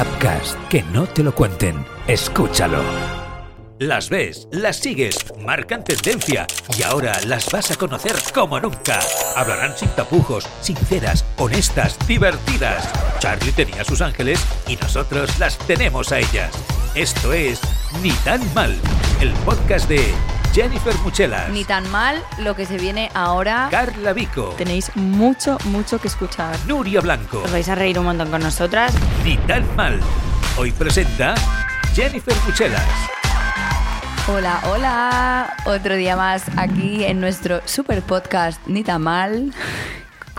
Upcast, que no te lo cuenten. Escúchalo. Las ves, las sigues, marcan tendencia y ahora las vas a conocer como nunca. Hablarán sin tapujos, sinceras, honestas, divertidas. Charlie tenía sus ángeles y nosotros las tenemos a ellas. Esto es Ni tan mal, el podcast de Jennifer Muchelas, Ni tan mal lo que se viene ahora. Carla Vico, Tenéis mucho, mucho que escuchar. Nuria Blanco. Os vais a reír un montón con nosotras. Ni tan mal. Hoy presenta Jennifer Muchelas. Hola, hola. Otro día más aquí en nuestro super podcast Ni tan mal.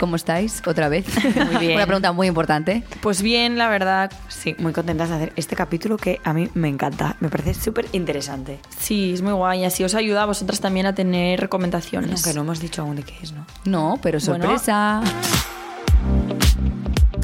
¿Cómo estáis? Otra vez. Muy bien. Una pregunta muy importante. Pues bien, la verdad, Sí, muy contentas de hacer este capítulo que a mí me encanta. Me parece súper interesante. sí, es muy guay. Así os ayuda a vosotras también a tener recomendaciones. Aunque no hemos dicho aún de qué es, ¿no? No, pero Bueno.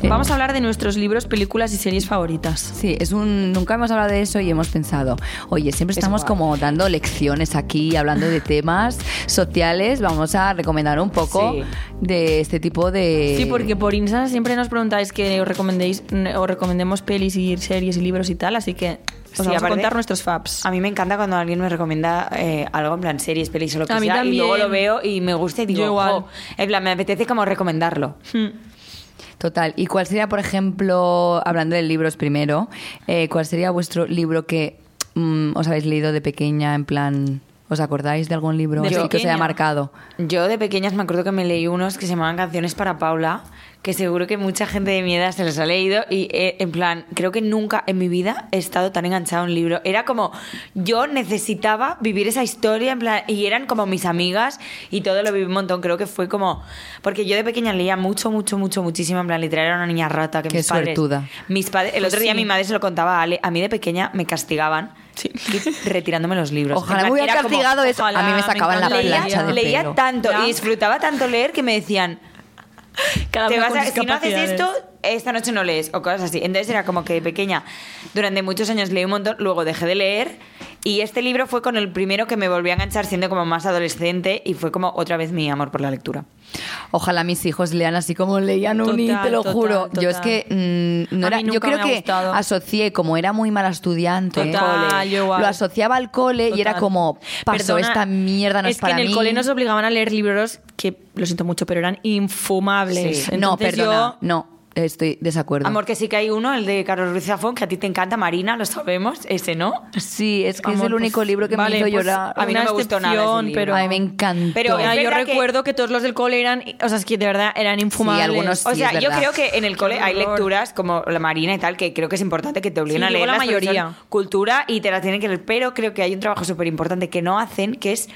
Eh, Vamos a hablar de nuestros libros, películas y series favoritas. Sí, es un. Nunca hemos hablado de eso y hemos pensado, oye, siempre Es estamos guay. como dando lecciones aquí, hablando de temas sociales. Vamos a recomendar un poco Sí. de este tipo de. Sí, porque por Instagram siempre nos preguntáis que os recomendéis os recomendemos pelis y series y libros y tal, así que os Sí, vamos a aparte- contar nuestros faps. A mí me encanta cuando alguien me recomienda eh, algo en plan series, pelis o lo que A mí sea, y también. luego lo veo y me gusta y digo, Yo igual. "Jo", en plan, me apetece como recomendarlo. Hmm. Total. ¿Y cuál sería, por ejemplo, hablando de libros primero, eh, cuál sería vuestro libro que mm, os habéis leído de pequeña, en plan, ¿os acordáis de algún libro De que os haya marcado? Yo de pequeñas me acuerdo que me leí unos que se llamaban Canciones para Paula, que seguro que mucha gente de mi edad se los ha leído y eh, en plan, creo que nunca en mi vida he estado tan enganchado a un libro. Era como, yo necesitaba vivir esa historia en plan, y eran como mis amigas y todo lo viví un montón. Creo que fue como, porque yo de pequeña leía mucho, mucho, mucho, muchísimo, en plan, literal era una niña rata que Qué mis padres... suertuda. Mis padres, el Pues otro día sí. mi madre se lo contaba a Ale, a mí de pequeña me castigaban. Sí. Retirándome los libros. Ojalá me plan, hubieran era como- castigado eso. a mí me me sacaban la plancha de leía pelo. tanto Ya. y disfrutaba tanto leer que me decían Cada te vas a- si no haces esto esta noche no lees o cosas así entonces era como que de pequeña durante muchos años leí un montón luego dejé de leer y este libro fue con el primero que me volví a enganchar siendo como más adolescente y fue como otra vez mi amor por la lectura Ojalá mis hijos lean así como leían Uni, Total, te lo total, juro. Yo es total. que mm, no era, yo creo que gustado. asocié, como era muy mala estudiante, Total, igual. lo asociaba al cole y era Total. como, Perdona, esta mierda no es, es para que en mí. el cole nos obligaban a leer libros que, lo siento mucho, pero eran infumables. Sí. no, perdona, yo- no, estoy desacuerdo. amor que sí que hay uno el de Carlos Ruiz Zafón que a ti te encanta Marina lo sabemos ese no Sí, es que es el único pues, libro que vale, me hizo pues, llorar. a mí no me gustó nada ese pero... A mí me encantó. Pero es yo que- recuerdo que... todos los del cole eran, o sea, es que de verdad eran infumables. algunos sí. O sea, es yo creo que en el cole hay lecturas como la Marina y tal, que creo que es importante que te obliguen Sí, a leer la mayoría. cultura y te la tienen que leer, pero creo que hay un trabajo súper importante que no hacen, que es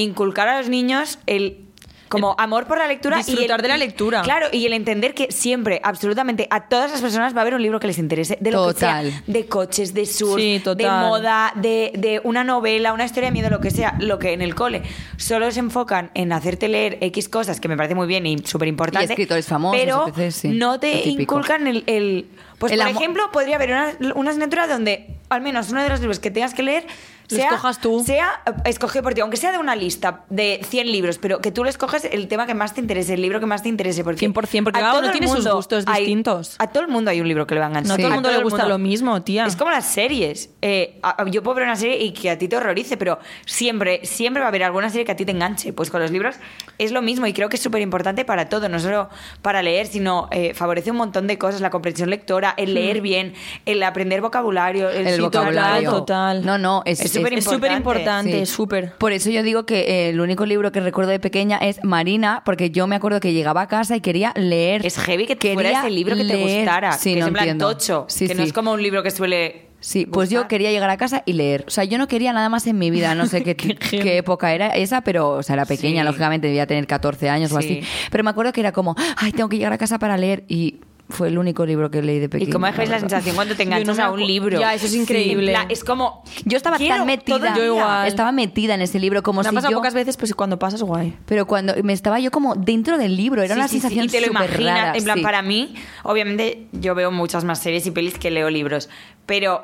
inculcar a los niños el como amor por la lectura y disfrutar el- de la lectura. Claro, y el entender que siempre, absolutamente, a todas las personas va a haber un libro que les interese, de lo Total. que sea, de coches, de surf, Sí, de moda, de, de una novela, una historia de miedo, lo que sea, lo que en el cole solo se enfocan en hacerte leer X cosas, que me parece muy bien y súper importante. Y escritores famosos, Pero sí, no te inculcan el... el- pues, El por ejemplo, podría haber una, una asignatura donde al menos uno de los libros que tengas que leer Lo sea, escojas tú. sea eh, escogido por ti, aunque sea de una lista de 100 libros, pero que tú le escoges el tema que más te interese, el libro que más te interese. Porque 100%, porque a cada todo uno el tiene sus mundo gustos hay- distintos. A todo el mundo hay un libro que le va a enganchar. No a todo el A mundo le gusta lo mismo, tía. Es como las series. Eh, a- yo puedo ver una serie y que a ti te horrorice, pero siempre, siempre va a haber alguna serie que a ti te enganche. Pues con los libros es lo mismo y creo que es súper importante para todo, no solo para leer, sino eh, favorece un montón de cosas, la comprensión lectora, el leer bien, el aprender vocabulario, el, el sí, vocabulario. todo. total. No, no, es Es súper importante, Sí. súper. Por eso yo digo que eh, el único libro que recuerdo de pequeña es Marina, porque yo me acuerdo que llegaba a casa y quería leer. Es heavy que Quería fuera ese libro que te leer. gustara, Sí, que no es en plan tocho, Sí, que no sí. es como un libro que suele Sí, pues yo quería llegar a casa y leer. O sea, yo no quería nada más en mi vida. No sé qué, qué época era esa, pero, o sea, era pequeña, Sí. lógicamente, debía tener 14 años o Sí. así. Pero me acuerdo que era como, ay, tengo que llegar a casa para leer. Y fue el único libro que leí de pequeña. ¿Y cómo dejáis la sensación cuando te no a un libro? Ya, eso es increíble. Es como... Yo estaba tan metida. Yo igual. Estaba metida en ese libro como Me ha si pasado yo... pocas veces, pues cuando pasas, guay. Pero cuando me estaba yo como dentro del libro, era Sí, una sí, sí, sensación y te lo súper imaginas. rara, en plan, sí. para mí, obviamente, yo veo muchas más series y pelis que leo libros, pero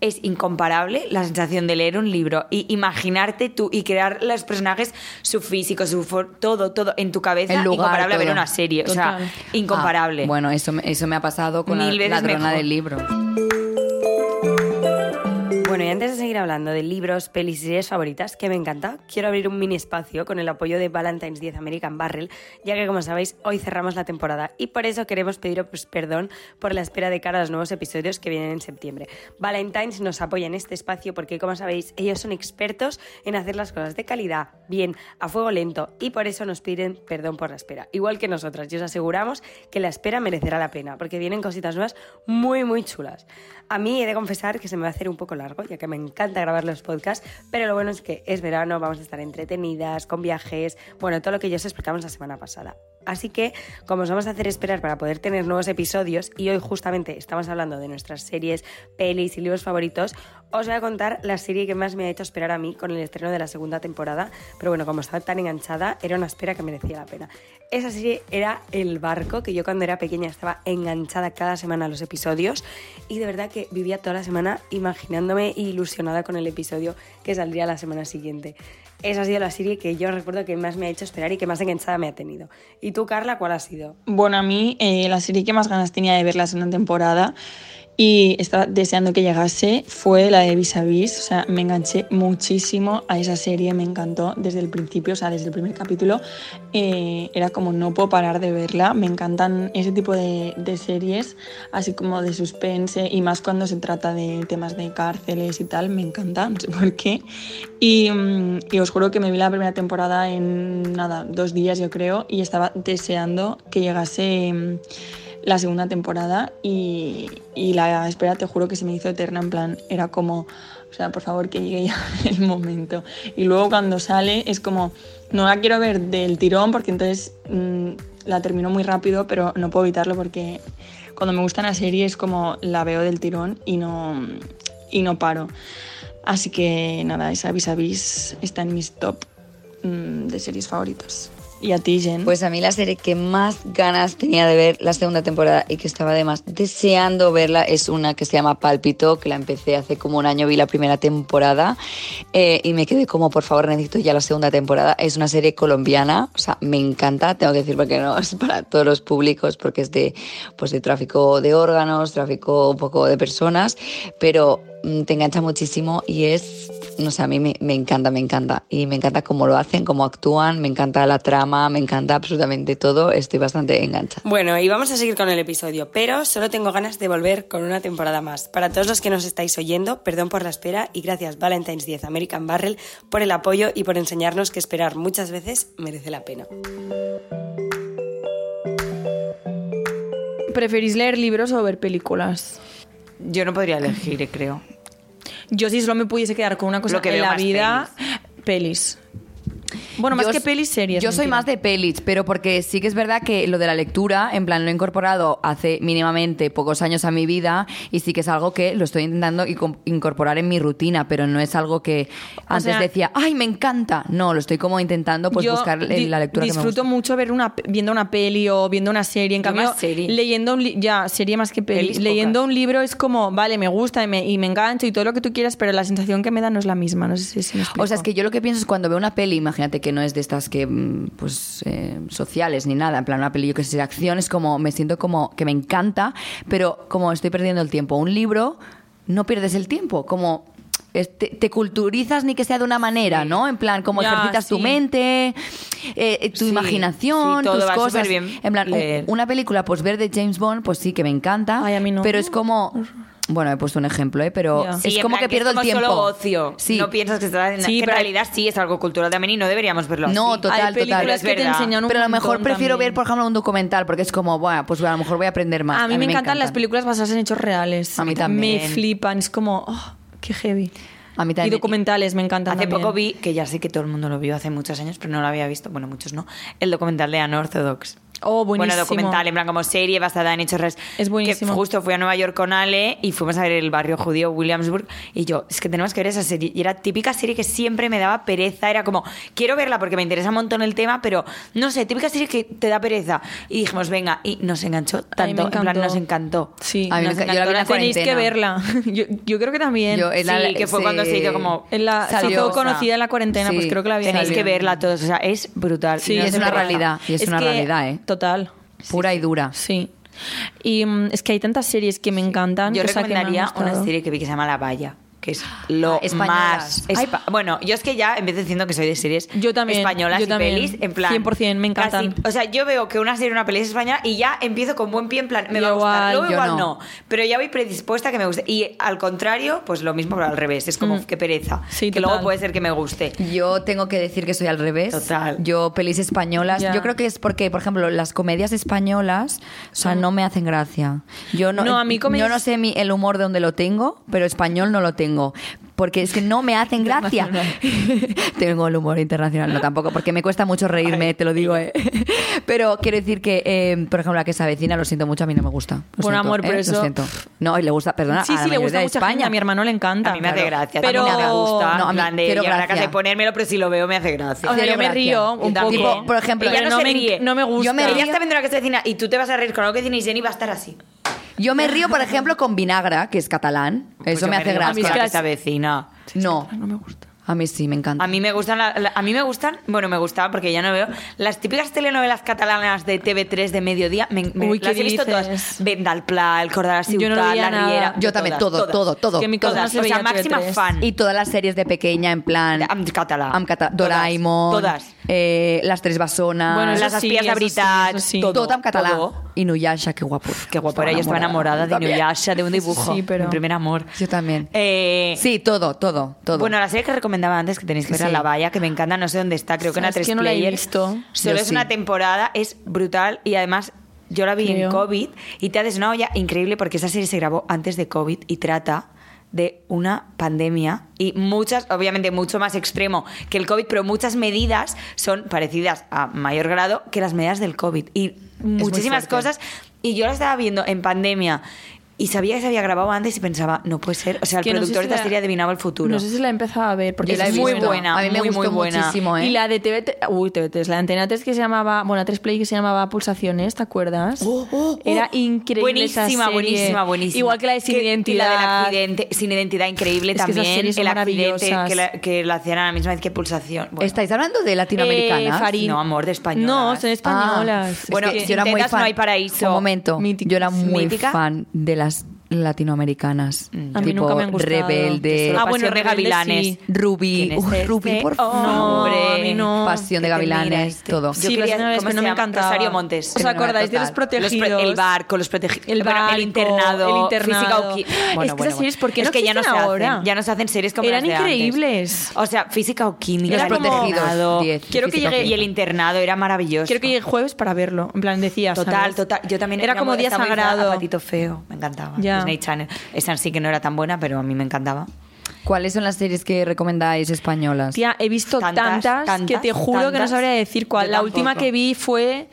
es incomparable la sensación de leer un libro y imaginarte tú y crear los personajes, su físico, su for- todo, todo en tu cabeza, El lugar, incomparable a ver una serie. O sea, Total. incomparable. Ah, bueno, eso, me- eso me ha pasado con Mil la veces ladrona mejor. del libro. Bueno, y antes de seguir hablando de libros, pelis y series favoritas, que me encanta, quiero abrir un mini espacio con el apoyo de Valentine's 10 American Barrel, ya que como sabéis, hoy cerramos la temporada y por eso queremos pediros pues, perdón por la espera de cara a los nuevos episodios que vienen en septiembre. Valentine's nos apoya en este espacio porque, como sabéis, ellos son expertos en hacer las cosas de calidad, bien, a fuego lento y por eso nos piden perdón por la espera. Igual que nosotras, y os aseguramos que la espera merecerá la pena, porque vienen cositas nuevas muy, muy chulas. A mí he de confesar que se me va a hacer un poco largo, ya que me encanta grabar los podcasts, pero lo bueno es que es verano, vamos a estar entretenidas, con viajes, bueno, todo lo que ya os explicamos la semana pasada. Así que, como os vamos a hacer esperar para poder tener nuevos episodios, y hoy justamente estamos hablando de nuestras series, pelis y libros favoritos, os voy a contar la serie que más me ha hecho esperar a mí con el estreno de la segunda temporada, pero bueno, como estaba tan enganchada, era una espera que merecía la pena. Esa serie era El Barco, que yo cuando era pequeña estaba enganchada cada semana a los episodios y de verdad que vivía toda la semana imaginándome e ilusionada con el episodio que saldría la semana siguiente. Esa ha sido la serie que yo recuerdo que más me ha hecho esperar y que más enganchada me ha tenido. ¿Y tú, Carla, cuál ha sido? Bueno, a mí eh, la serie que más ganas tenía de ver la segunda temporada y estaba deseando que llegase fue la de Vis a Vis. O sea, me enganché muchísimo a esa serie, me encantó desde el principio, o sea, desde el primer capítulo. eh, era como no puedo parar de verla. Me encantan ese tipo de, series, así como de suspense y más cuando se trata de temas de cárceles y tal. Me encanta, no sé por qué. Y, mm, y os juro que me vi la primera temporada en nada, dos días yo creo, y estaba deseando que llegase mm, la segunda temporada y, y la espera te juro que se me hizo eterna, en plan, era como, o sea, por favor que llegue ya el momento. Y luego cuando sale es como, no la quiero ver del tirón porque entonces mm, la termino muy rápido, pero no puedo evitarlo porque cuando me gusta una serie es como la veo del tirón y no, y no paro. Así que nada, esa vis a vis está en mis top mm, de series favoritas. ¿Y a ti, Jen? Pues a mí la serie que más ganas tenía de ver la segunda temporada y que estaba además deseando verla es una que se llama Pálpito, que la empecé hace como un año, vi la primera temporada eh, y me quedé como, por favor, necesito ya la segunda temporada. Es una serie colombiana, o sea, me encanta, tengo que decir porque no es para todos los públicos, porque es de, pues de tráfico de órganos, tráfico un poco de personas, pero mm, te engancha muchísimo y es, no sé, a mí me, me encanta, me encanta. Y me encanta cómo lo hacen, cómo actúan, me encanta la trama, me encanta absolutamente todo. Estoy bastante enganchada. Bueno, y vamos a seguir con el episodio, pero solo tengo ganas de volver con una temporada más. Para todos los que nos estáis oyendo, perdón por la espera y gracias Valentine's 10 American Barrel por el apoyo y por enseñarnos que esperar muchas veces merece la pena. ¿Preferís leer libros o ver películas? Yo no podría elegir, creo. Yo si solo me pudiese quedar con una cosa Lo que en la vida, pelis. Bueno, más Yo que pelis, series. Yo soy más de pelis, pero porque sí que es verdad que lo de la lectura, en plan, lo he incorporado hace mínimamente pocos años a mi vida y sí que es algo que lo estoy intentando inco- incorporar en mi rutina, pero no es algo que antes sea- decía, ¡ay, me encanta! No, lo estoy como intentando pues buscar la lectura que me disfruto gusta. mucho ver una, viendo una peli o viendo una serie. En cambio, serie. leyendo un ya serie más que peli. Pelis leyendo pocas. un libro es como, vale, me gusta y me, y me engancho y todo lo que tú quieras, pero la sensación que me da no es la misma. No sé si me explico. O sea, es que yo lo que pienso es cuando veo una peli, imagínate que no es de estas que, mm, pues, eh, sociales ni nada, en plan una peli, yo que sé, de acción, es como, me siento como que me encanta, pero como estoy perdiendo el tiempo. Un libro, no pierdes el tiempo, como... Te, te culturizas ni que sea de una manera, ¿no? En plan, como Ya, ejercitas tu mente, eh, eh, tu Sí, imaginación, todo tus va cosas. superbién En plan, un- una película, pues ver de James Bond, pues sí que me encanta. Ay, a mí no. Pero es como. Bueno, he puesto un ejemplo, ¿eh? Pero es Sí, en como plan que pierdo es el tiempo. solo ocio. Sí. No piensas que estás haciendo... Sí, que en realidad sí es algo cultural también y no deberíamos verlo No, así. total, Hay películas total. Es que te enseñan un Pero a lo mejor prefiero también. ver, por ejemplo, un documental, porque es como, bueno, pues a lo mejor voy a aprender más. A mí, me, encantan las encantan. películas basadas en hechos reales. A mí también. Me flipan, es como, oh, qué heavy. A mí también. Y documentales me encantan Hace también. poco vi, que ya sé que todo el mundo lo vio hace muchos años, pero no lo había visto, bueno, muchos no, el documental de Unorthodox. Oh, Bueno, buenísimo. documental, en plan como serie basada en hechos reales. Es buenísimo. Que justo fui a Nueva York con Ale y fuimos a ver el barrio judío Williamsburg y yo, es que tenemos que ver esa serie. Y era típica serie que siempre me daba pereza. Era como, quiero verla porque me interesa un montón el tema, pero no sé, típica serie que te da pereza. Y dijimos, venga, y nos enganchó tanto. En plan, nos encantó. Sí. A mí me Nos enca- yo la vi en la encantó Tenéis que verla. Yo, yo creo que también. Yo, en la- Sí, que fue cuando se hizo como... En la, se Salió, hizo conocida en la cuarentena, Sí. pues creo que la vi. Tenéis salió. que verla todos, o sea, es brutal. Sí, Y No es una pereza. realidad. Y es una que- realidad, ¿eh? Total. Pura y dura. Sí. Y mm, es que hay tantas series que me encantan. Yo o sea, que me han recomendaría una serie que vi que se llama La Valla, que es lo Ah, españolas. más... espa- bueno, yo es que ya empiezo diciendo que soy de series Yo también, españolas yo y también. pelis, en plan... 100%, me encantan. casi- o sea, yo veo que una serie una peli es española y ya empiezo con buen pie, en plan, me va a Yo gustar. igual, Luego yo igual no. no. pero ya voy predispuesta a que me guste. Y al contrario, pues lo mismo, pero al revés. Es como, Mm. qué pereza. Sí, que total. luego puede ser que me guste. Yo tengo que decir que soy al revés. Total. Yo, pelis españolas. Ya. Yo creo que es porque, por ejemplo, las comedias españolas, o sea, no me hacen gracia. Yo no, No, a mí comedias- yo no sé mi- el humor de donde lo tengo, pero español no lo tengo. Porque es que no me hacen gracia. tengo el humor internacional, no tampoco, porque me cuesta mucho reírme, te lo digo. ¿eh? pero quiero decir que, eh, por ejemplo, la que se avecina, lo siento mucho, a mí no me gusta. Lo Por siento, amor, pero ¿eh? eso- Lo siento. No, y le gusta, perdona, Sí, a la sí, le gusta de mucha España. gente. A mi hermano le encanta. A mí me hace gracia. Pero- me gusta. No, a mí plan de quiero llegar a casa y gracia. ponérmelo, pero si lo veo me hace gracia. O sea, yo me gracia. río un también. poco. Tipo, por ejemplo, Ella no, no se me, ríe. no me gusta. Yo me Ella río- está viendo la que se vecina y tú te vas a reír con algo que dice Jenny y va a estar así. Yo me río, por ejemplo, con Vinagra, que es catalán. Pues Eso yo me hace río más gracia. con la que las- se avecina. No, No me gusta. A mí sí, me encanta. A mí me gustan, la- la- a mí me gustan, bueno, me gustaba porque ya no veo las típicas telenovelas catalanas de TV3 de mediodía. Me, me- Uy, las ¿qué he visto dices? todas. Vendalpla, El Cordal Yo no Ciutat, veía La. Riera. Yo también, todo, todas. todo, todo. Es que mi casa Todas. no se o sea, máxima TV3. fan. Y todas las series de pequeña, en plan. Am català. Am Doraemon. todas. eh, las tres basonas. Bueno, las sí, espías de eso sí, sí. todo. todo en catalán. todo. Y Nuyasha, qué guapo. Qué guapo era, yo estaba enamorada de También. Inuyasha, de un dibujo. Sí, pero- Mi primer amor. Yo también. Eh, Sí, todo, todo, todo. Bueno, la serie que recomendaba antes, que tenéis que ver, Sí. a La Valla, que me encanta, no sé dónde está, creo que en ¿Sabes A3 que no la he visto? Solo Yo es sí. una temporada, es brutal y además yo la vi en Creo. COVID y te haces una olla increíble porque esa serie se grabó antes de COVID y trata de una pandemia y muchas, obviamente mucho más extremo que el COVID, pero muchas medidas son parecidas a mayor grado que las medidas del COVID y muchísimas cosas y yo la estaba viendo en pandemia y sabía que se había grabado antes y pensaba, no puede ser, o sea, el que no sé productor si de esta la- serie adivinaba el futuro. No sé si la he empezado a ver porque la he es muy visto. buena, A mí me muy, muy buena. muchísimo, ¿eh? Y la de TV, uy, TV3, la de Antena 3 que se llamaba, bueno, 3 Play que se llamaba Pulsaciones, ¿te acuerdas? Era increíble esa Buenísima, serie. buenísima, buenísima. Igual que la de Sin Que- y Identidad. La del accidente, sin identidad, increíble Es que esas también. son el accidente que la, que la hacían a la misma vez que Pulsación. Bueno, ¿Estáis hablando de latinoamericanas? Eh. No, amor, de españolas. No, son españolas. Ah, Bueno, es que si yo era muy fan. no hay paraíso. Un momento. Mítica. Yo era muy Mítica. fan de las latinoamericanas. A mí tipo nunca me han gustado. Rebelde. Ah, bueno, Pasión de Rebelde Gavilanes. sí. Ruby. ¿Quién es Uf, este Ruby, por favor. hombre? No. Pasión de te Gavilanes, este. todo. Yo Sí, quería, Pasión de Gavilanes, ¿cómo pero se no me encantaba. Rosario Montes. ¿Os acordáis de los total. Los protegidos? el barco, los protegidos. El barco, el internado. el internado. Física o qui- Es que Bueno, esas bueno, series, ¿por qué es no que ya no se existen hacen. ahora? Ya no se hacen series como Eran las de antes. increíbles. O sea, física o química. Internado. Diez, Quiero que llegue- Y el internado era maravilloso. Quiero que llegue jueves para verlo. En plan, decía, Total, total. Yo también Era como día sagrado. Patito Feo, me encantaba. Disney Channel. Esa sí que no era tan buena, pero a mí me encantaba. ¿Cuáles son las series que recomendáis españolas? Tía, he visto Tantas, tantas, que te juro que no sabría decir cuál. La última que vi fue.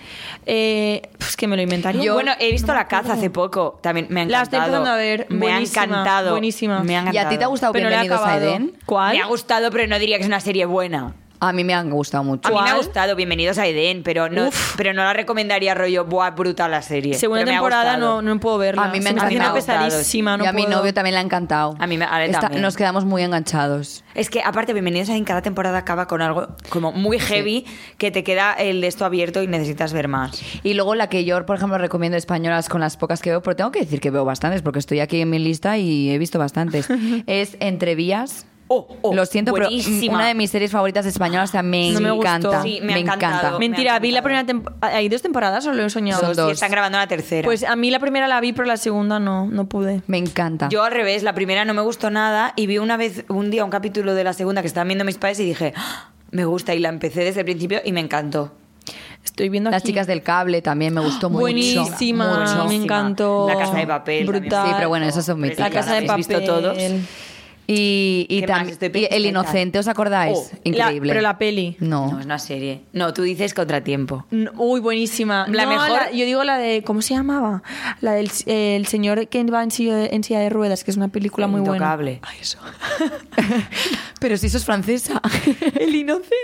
Eh, pues que me lo inventaría. Yo, bueno, he visto La Caza hace poco. También me ha La estoy encantado. empezando a ver. Me ha encantado. buenísima. Me ha ¿Y a ti encantado. te ha gustado Pero Bienvenidos a acabado. Edén? ¿Cuál? Me ha gustado, pero no diría que es una serie buena. A mí me han gustado mucho. A mí me ha gustado Bienvenidos a Edén, pero no, Uf. pero no la recomendaría rollo, buah, brutal la serie. Segunda Pero temporada no, no puedo verla. A mí me ha encantado. pesadísima. No y a mi novio también le ha encantado. A mí me- a también. Nos quedamos muy enganchados. Es que aparte Bienvenidos a Edén, cada temporada acaba con algo como muy heavy que te queda el de esto abierto y necesitas ver más. Y luego la que yo, por ejemplo, recomiendo españolas con las pocas que veo, pero tengo que decir que veo bastantes porque estoy aquí en mi lista y he visto bastantes. es Entre Vías. Oh, oh, Lo siento, buenísima. pero una de mis series favoritas españolas también No me, me gustó. encanta. Sí, me me encanta. Me Mentira, ha vi la primera temporada. ¿Hay dos temporadas o lo he soñado? Son Sí, dos. están grabando la tercera. Pues a mí la primera la vi, pero la segunda no, no pude. Me encanta. Yo al revés, la primera no me gustó nada y vi una vez, un día, un capítulo de la segunda que estaban viendo mis padres y dije, "Ah, me gusta y la empecé desde el principio y me encantó. Estoy viendo Las aquí. chicas del cable también me gustó mucho. Buenísima, mucho. me encantó. La Casa de Papel también. Brutal. Sí, pero bueno, esos son míticas. La casa de ¿Habéis papel. visto todos? Y, y ¿Qué más? y. El Inocente, ¿os acordáis? Oh, Increíble. la- pero la peli. No. No, es una serie. No, tú dices Contratiempo. No, Uy, buenísima. La No, mejor- yo digo la de. ¿Cómo se llamaba? La del eh, el señor que va en silla, de, en silla de ruedas, que es una película muy buena. Intocable. Ay, eso. Pero si eso es francesa. el inocente.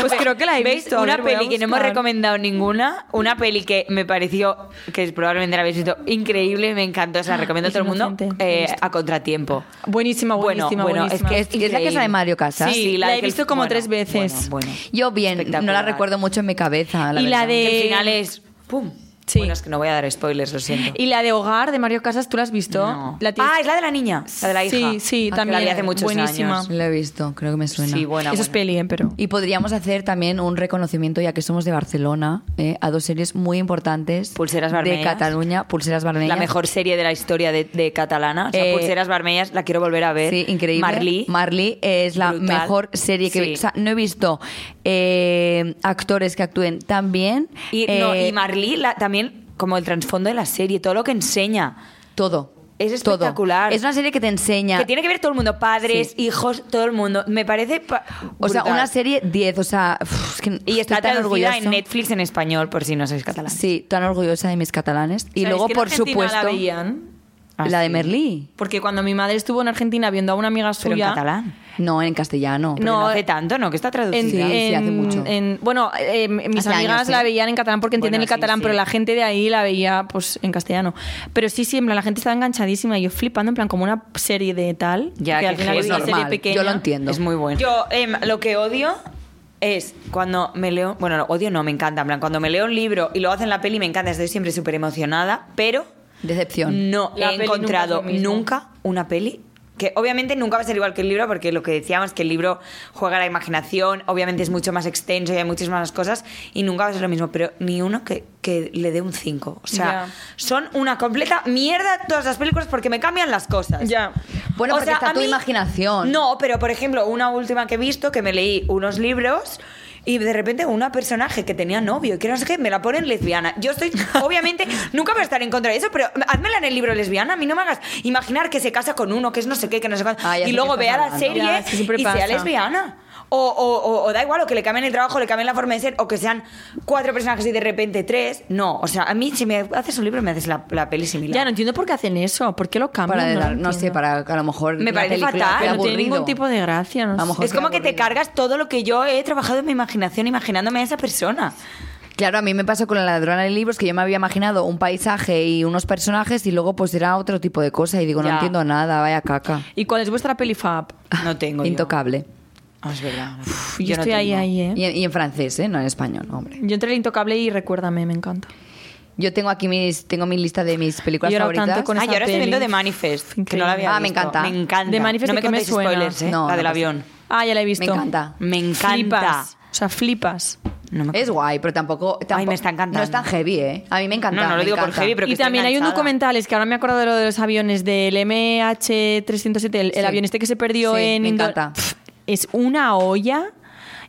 Pues creo que la he ¿veis? visto. Una ver, peli que no hemos recomendado ninguna. Una peli que me pareció, que probablemente la habéis visto, increíble, me encantó. Se la recomiendo a todo el mundo. eh, a Contratiempo. Buenísima, Bueno, buenísima, bueno, buenísima. es que es, es la que es la de Mario Casas. Sí, la he visto como bueno, tres veces. Bueno, bueno. Yo bien, no la recuerdo mucho en mi cabeza. La Y la de- Que el final es. ¡Pum! Sí. Bueno, es que no voy a dar spoilers, lo siento. Y la de Hogar de Mario Casas, ¿tú la has visto? No. La tienes- Ah, es la de la niña, la de la hija. Sí, sí, Ah, también. La vi hace muchos buenísima. años. La he visto, creo que me suena. Sí, buena. Eso es peli, ¿eh? pero. Y podríamos hacer también un reconocimiento, ya que somos de Barcelona, eh, a dos series muy importantes Pulseras de Vermellas. Cataluña, Pulseras Barmellas. La mejor serie de la historia de, de catalana. O sea, Eh, Pulseras Barmellas, la quiero volver a ver. Sí, increíble. Marley. Marley es la Brutal. mejor serie que Sí. o sea, no he visto eh, actores que actúen tan bien. Y, no, eh, y la- también, como el trasfondo de la serie, todo lo que enseña. todo. Es todo. espectacular. Es una serie que te enseña. Que tiene que ver todo el mundo, padres, Sí. hijos, todo el mundo. Me parece. pa- o sea, una serie 10, o sea, es que Y está tan orgullosa. en Netflix en español, por si no sois catalán. Sí, tan orgullosa de mis catalanes. Y ¿Sabéis luego, que por supuesto, la veían? Ah, la de. Merlí. Porque cuando mi madre estuvo en Argentina viendo a una amiga Pero en suya. catalán. No, en castellano. Pero no, No, hace eh, tanto, ¿no? Que está traducida. En, Sí, sí, hace en- mucho. en- bueno, eh, mis Hace amigas años, la ¿eh? veían en catalán porque entienden Bueno, el sí, catalán, sí. pero la gente de ahí la veía pues en castellano. Pero sí, sí, en plan, la gente estaba enganchadísima y yo flipando, en plan, como una serie de tal. Ya, que que al final es una normal, serie pequeña. yo lo entiendo. Es muy bueno. Yo em, lo que odio es cuando me leo. Bueno, no, odio no, me encanta. En plan, cuando me leo un libro y luego hacen la peli, me encanta, estoy siempre súper emocionada, pero Decepción. no La he peli nunca encontrado es lo mismo. nunca una peli. Que obviamente nunca va a ser igual que el libro, porque lo que decíamos, que el libro juega a la imaginación, obviamente es mucho más extenso y hay muchísimas más cosas, y nunca va a ser lo mismo, pero ni uno que, que le dé un 5. O sea, Ya. son una completa mierda todas las películas porque me cambian las cosas. Ya. Bueno, O porque sea, está a tu mí- imaginación. No, pero por ejemplo, una última que he visto, que me leí unos libros y de repente una personaje que tenía novio y que no sé qué, me la ponen lesbiana. Yo estoy, obviamente, nunca voy a estar en contra de eso, pero házmela en el libro lesbiana. A mí no me hagas imaginar que se casa con uno, que es no sé qué, que no sé cuánto, Ah, y luego vea la hablando. serie Ya, es que siempre y sea lesbiana. O, o- o- o da igual, o que le cambien el trabajo, le cambien la forma de ser, o que sean cuatro personajes y de repente tres. No, o sea, a mí si me haces un libro me haces la, la peli similar. Ya, no entiendo por qué hacen eso. ¿Por qué lo cambian? Para no, dar- no sé, para que a lo mejor. Me parece fatal. No tiene ningún tipo de gracia. No sé. es como que te cargas todo lo que yo he trabajado en mi imaginación imaginándome a esa persona. Claro, a mí me pasó con la ladrona de libros que yo me había imaginado un paisaje y unos personajes y luego pues era otro tipo de cosa y digo, no Ya. entiendo nada, vaya caca. ¿Y cuál es vuestra peli fab? No tengo yo. Ah, es verdad. Uf, yo, no estoy ahí, ahí, ¿eh? Y en, y en francés, ¿eh? No en español, hombre. Yo entre el intocable y recuérdame, me encanta. Yo tengo aquí mis, tengo mi lista de mis películas Yo favoritas. tanto con Ah, esa y ahora estoy viendo The Manifest, que no la había Ah, me visto. encanta. Me encanta. The Manifest, no me ¿de qué me suena? spoilers, ¿eh? No, la no del avión. Ah, ya la he visto. Me encanta. Me encanta. Flipas. O sea, flipas. No me Es guay, pero tampoco, tampoco- me está encantando. No es tan heavy, ¿eh? A mí me encanta. No, no lo digo por encanta. heavy, pero que y también hay un enganchada. documental, es que ahora me acuerdo de lo de los aviones, del MH307, el, el Sí. avión este que se perdió Sí, en me encanta. Pff, Es una olla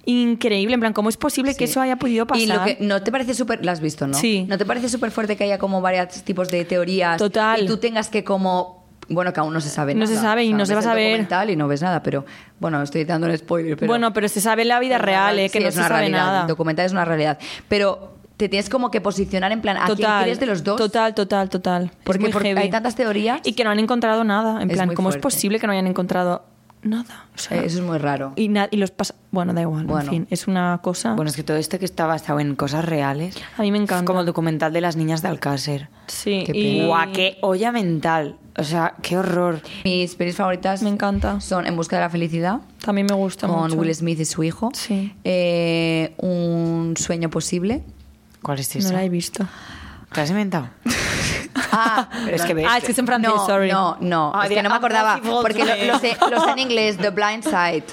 increíble. En plan, ¿cómo es posible que eso haya podido pasar? Y lo que no te parece súper, la has visto, ¿no? Sí. ¿No te parece súper fuerte que haya como varios tipos de teorías? Total. Y tú tengas que como bueno, que aún no se sabe No nada. se sabe y no se va a saber. y no ves nada, pero bueno, estoy dando un spoiler, pero Bueno, pero se sabe la vida real, ¿eh? que Sí, no es se una sabe realidad. nada. El documental es una realidad, pero te tienes como que posicionar en plan, ¿a quién Total, crees de los dos? Total, total, total. Porque- porque hay tantas teorías. Y que no han encontrado nada. En plan, ¿cómo es posible que no hayan encontrado nada? O sea, Eso es muy raro. y, y los pasa... Bueno, da igual, Bueno. en fin, es una cosa... Bueno, es que todo esto que está basado en cosas reales. A mí me encanta. Como el documental de las niñas de Alcácer. sí, Qué y... Guau, qué olla mental. O sea, qué horror. Mis pelis favoritas Me encanta. son En busca de la felicidad, También me gusta con mucho. Will Smith y su hijo. Sí. Eh, un sueño posible. ¿Cuál es No esa? la he visto. ¿Te la has inventado? Ah, Pero es que ves. Ah, es que es en francés, no, sorry. no, no, Ah, es que no me acordaba porque lo, lo sé, lo sé en inglés, The Blind Side.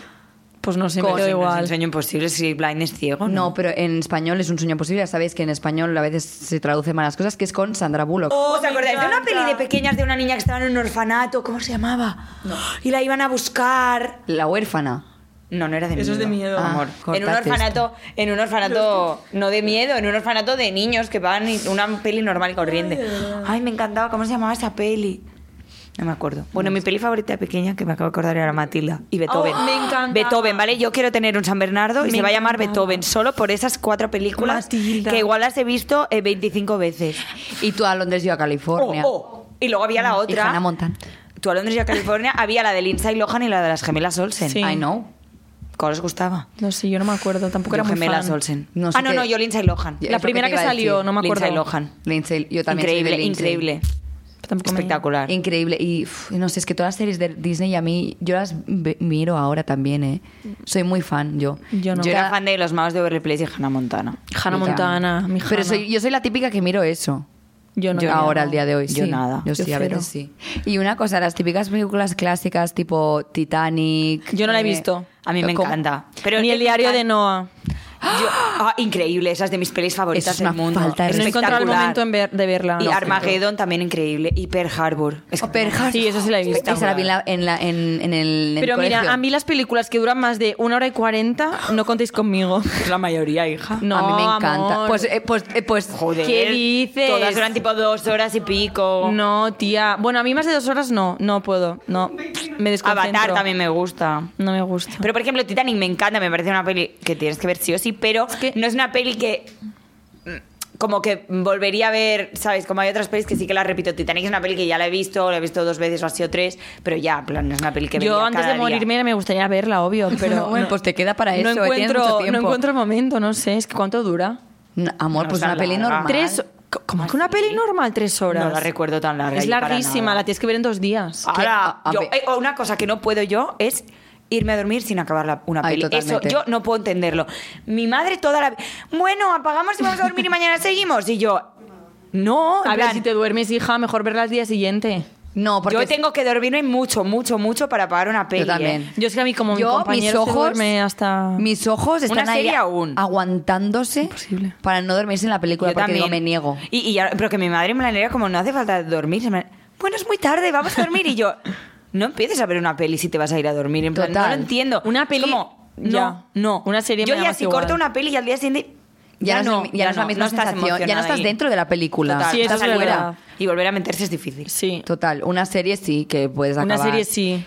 Pues no sé, me No es igual. un sueño imposible si Blind es ciego. No, pero en español es un sueño posible. Ya sabéis que en español a veces se traducen malas cosas, que es con Sandra Bullock. ¿Os acordáis de una peli de pequeñas de una niña que estaba en un orfanato? ¿Cómo se llamaba? Y la iban a buscar. La huérfana. No, no era de miedo. Eso es de miedo. Ah, amor. en un orfanato, en un orfanato, no de miedo, en un orfanato de niños que van y- una peli normal y corriente. Ay, me encantaba, ¿cómo se llamaba esa peli? No me acuerdo. Bueno, mi peli favorita pequeña que me acabo de acordar era Matilda y Beethoven. Oh, me encanta. Beethoven, ¿vale? Yo quiero tener un San Bernardo y Me se va a llamar encantaba. Beethoven solo por esas cuatro películas Matilda. que igual las he visto eh, 25 veces. Y tú a Londres y yo a California. Oh, oh. Y luego había la Y otra. Hannah Montana. Tú a Londres y a California había la de Lindsay Lohan y la de las gemelas Olsen. Sí. I know. ¿Cuál os gustaba? No sé, yo no me acuerdo, tampoco Yo era muy gemelas fan. Olsen. No sé ah, no, no, yo Lindsay Lohan. La que primera que, salió, decir. no me acuerdo. Lindsay Lohan. Lindsay, yo también soy de Increíble, Lindsay. increíble. Tampoco me- Espectacular. Increíble. Y uf, no sé, es que todas las series de Disney a mí, yo las miro ahora también, ¿eh? Soy muy fan, yo. Yo no. Yo era fan de los magos de Beverly Place y Hannah Montana. Hannah Montana, mi Pero soy, yo soy la típica que miro eso. Yo no. Yo ahora, al día de hoy. Yo sí. nada. Yo Yo sí, a veces sí. Y una cosa, las típicas películas clásicas tipo Titanic. Yo no la he eh, visto. A mí me encanta. Pero Ni el diario de Noah. Yo- ah, increíble, esa es de mis pelis favoritas es del una mundo. falta de No he encontrado el Espectacular. momento en ver- de verla. Y No. Armageddon también increíble. Y Pearl Harbor. Es O Pearl Harbor. Sí, eso sí la he visto. Esa la vi en, la- en, la- en- en el, en el Pero mira, colegio. a mí las películas que duran más de una hora y cuarenta, no contéis conmigo. Es la mayoría, hija. No, a mí me encanta. amor. Pues, eh, pues, eh, pues Joder. ¿Qué dices? Todas duran tipo dos horas y pico. No, tía. Bueno, a mí más de dos horas no, no puedo. No, me desconcentro. Avatar también me gusta. No me gusta. Pero, por ejemplo, Titanic me encanta, me parece una peli que tienes que ver sí o sí, pero que- no es una peli que. mm, Como que volvería a ver, ¿sabes? Como hay otras pelis que sí que las repito. Titanic es una peli que ya la he visto, la he visto dos veces o así o tres, pero ya, plan, no es una peli que Yo antes cada de día. morirme me gustaría verla, obvio, pero Bueno, no- pues te queda para no eso, tienes encuentro, mucho no tiempo. encuentro el momento, no sé, es que cuánto dura. No, amor, No pues es una tan peli larga. normal. Tres, ¿cómo que una peli normal tres horas? No la recuerdo tan larga. Es larguísima, la tienes que ver en dos días. Ahora, yo- eh, una cosa que no puedo yo es irme a dormir sin acabar la- una Ay, peli. Eso totalmente. yo no puedo entenderlo. Mi madre toda la... Bueno, apagamos y vamos a dormir y mañana seguimos. Y yo... No, A ver, plan, si te duermes, hija, mejor verla al día siguiente. No, porque yo tengo que dormirme mucho, mucho, mucho para apagar una peli. Yo también. ¿eh? Yo es que a mí como mi Yo, compañero mis ojos, duerme hasta... mis ojos están Una ahí serie aún. aguantándose Imposible. para no dormirse en la película Yo porque también. digo, me niego. Y, y ya- pero que mi madre me la niega como no hace falta dormir. me- Bueno, es muy tarde, vamos a dormir. Y yo, no empieces a ver una peli si te vas a ir a dormir. En plan, no Total. lo entiendo. Una peli- como, no, ya. no. Una serie Yo me ya si igual. corto una peli y al día siguiente... Ya, Ya, no, no, ya no es la misma no estás sensación. Ya no estás ahí. dentro de la película. Total, Sí, estás es fuera. verdad. Y volver a meterse es difícil. Sí. Total, una serie sí que puedes acabar. Una serie sí.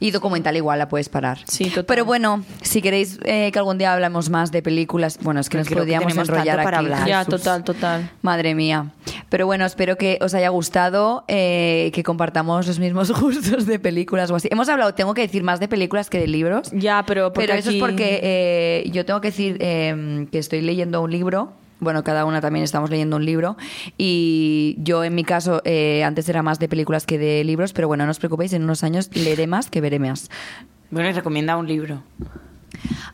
Y documental igual la puedes parar. Sí, total. Pero bueno, si queréis eh, que algún día hablemos más de películas, bueno, es que Pero nos creo que enrollar tanto para aquí. hablar. Ya, Jesús. total, total. Madre mía. Pero bueno, espero que os haya gustado, eh, que compartamos los mismos gustos de películas o así. Hemos hablado, tengo que decir, más de películas que de libros. Ya, pero Pero eso es porque eh, yo tengo que decir eh, que estoy leyendo un libro. Bueno, cada una también estamos leyendo un libro. Y yo, en mi caso, eh, antes era más de películas que de libros. Pero bueno, no os preocupéis, en unos años leeré más que veré más. Bueno, y recomienda un libro.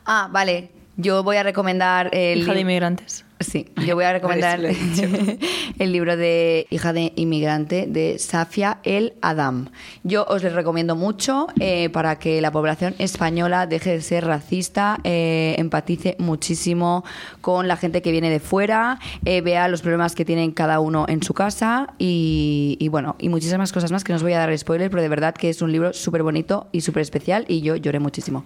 Ah, vale. Yo voy a recomendar el Hija de inmigrantes. Sí, yo voy a recomendar el libro de Hija de Inmigrante de Safia El Adam. Yo os le recomiendo mucho eh, para que la población española deje de ser racista, eh, empatice muchísimo con la gente que viene de fuera, eh, vea los problemas que tienen cada uno en su casa y, y bueno, y muchísimas cosas más que no os voy a dar spoiler, pero de verdad que es un libro súper bonito y súper especial y yo lloré muchísimo.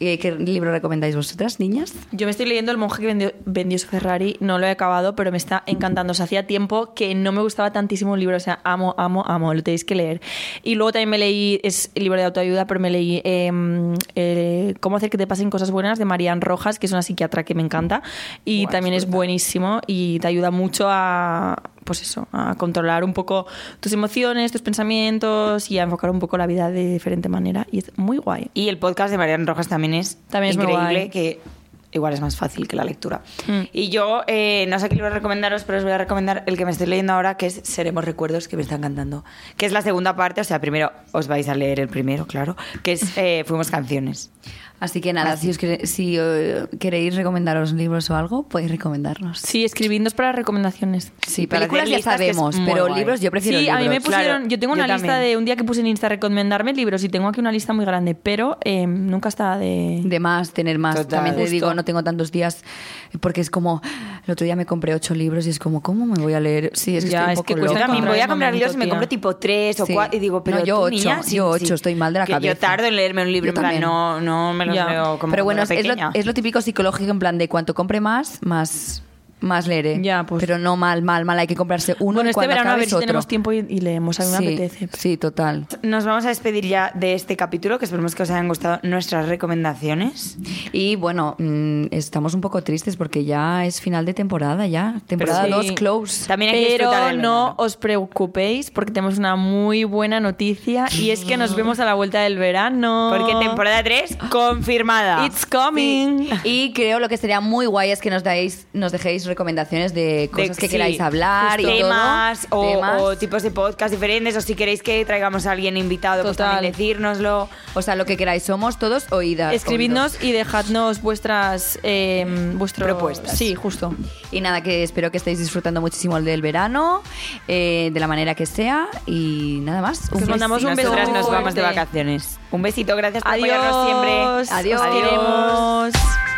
Eh, ¿Qué libro recomendáis vosotras, niñas? Yo me estoy leyendo El monje que vendió, vendió su Ferrari. No lo he acabado, pero me está encantando. O sea, hacía tiempo que no me gustaba tantísimo un libro. O sea, amo, amo, amo. Lo tenéis que leer. Y luego también me leí, es el libro de autoayuda, pero me leí em, eh, Cómo hacer que te pasen cosas buenas de Marian Rojas, que es una psiquiatra que me encanta. Y también es buenísimo y te ayuda mucho a, pues eso, a controlar un poco tus emociones, tus pensamientos y a enfocar un poco la vida de diferente manera. Y es muy guay. Y el podcast de Marian Rojas también es También es muy increíble, guay. que igual es más fácil que la lectura. Mm. Y yo eh, no sé qué libro recomendaros, pero os voy a recomendar el que me estoy leyendo ahora, que es Seremos Recuerdos, que me está encantando. Que es la segunda parte, o sea, primero os vais a leer el primero, claro, que es eh, Fuimos Canciones. Así que nada, si, os quere- si eh, queréis recomendaros libros o algo, podéis recomendarnos. Sí, escribidnos para recomendaciones. Sí, para películas ya sabemos, pero guay. libros yo prefiero sí, libros. a mí me pusieron. Claro, yo tengo yo una lista también. de un día que puse en Insta recomendarme libros y tengo aquí una lista muy grande, pero eh, nunca está de. De más, tener más. Total. También te Justo. digo, no tengo tantos días, porque es como, el otro día me compré ocho libros y es como, ¿cómo me voy a leer? Sí, es que Ya, estoy un es poco que Yo loca. también encontrar voy a comprar libros y me compro tipo tres o Sí. cuatro. Y digo, pero No, yo tú, ocho, niña, yo ocho, estoy mal de la que cabeza. Yo tardo en leerme un libro, Yo en plan, también. no, no me los Ya. leo como Pero bueno, es lo, es lo típico psicológico en plan de cuanto compre más, más... más leeré. Ya, pues. Pero no mal, mal, mal. Hay que comprarse uno bueno, este cuando verano a ver si otro. tenemos tiempo y, y leemos. A mí me sí, apetece. sí, total. Nos vamos a despedir ya de este capítulo, que esperemos que os hayan gustado nuestras recomendaciones. Y bueno, mm, estamos un poco tristes porque ya es final de temporada, ya. Temporada sí. 2 close. También hay que Pero del no os preocupéis porque tenemos una muy buena noticia y es que nos vemos a la vuelta del verano. Porque temporada 3 confirmada. It's coming. Y creo lo que sería muy guay es que nos dais, nos dejéis recomendaciones de cosas que sí, queráis hablar y temas, todo. o, Temas. o tipos de podcast diferentes, o si queréis que traigamos a alguien invitado, pues Total. también decírnoslo. O sea, lo que queráis, somos todos oídas. Escribidnos y dejadnos vuestras eh, vuestro- Propuestas. Sí, justo. Y nada, que espero que estéis disfrutando muchísimo el del verano, eh, de la manera que sea. Y nada más. os mandamos un beso Nosotras nos vamos de vacaciones. Un besito, gracias por Adiós. apoyarnos siempre. Adiós. Os queremos.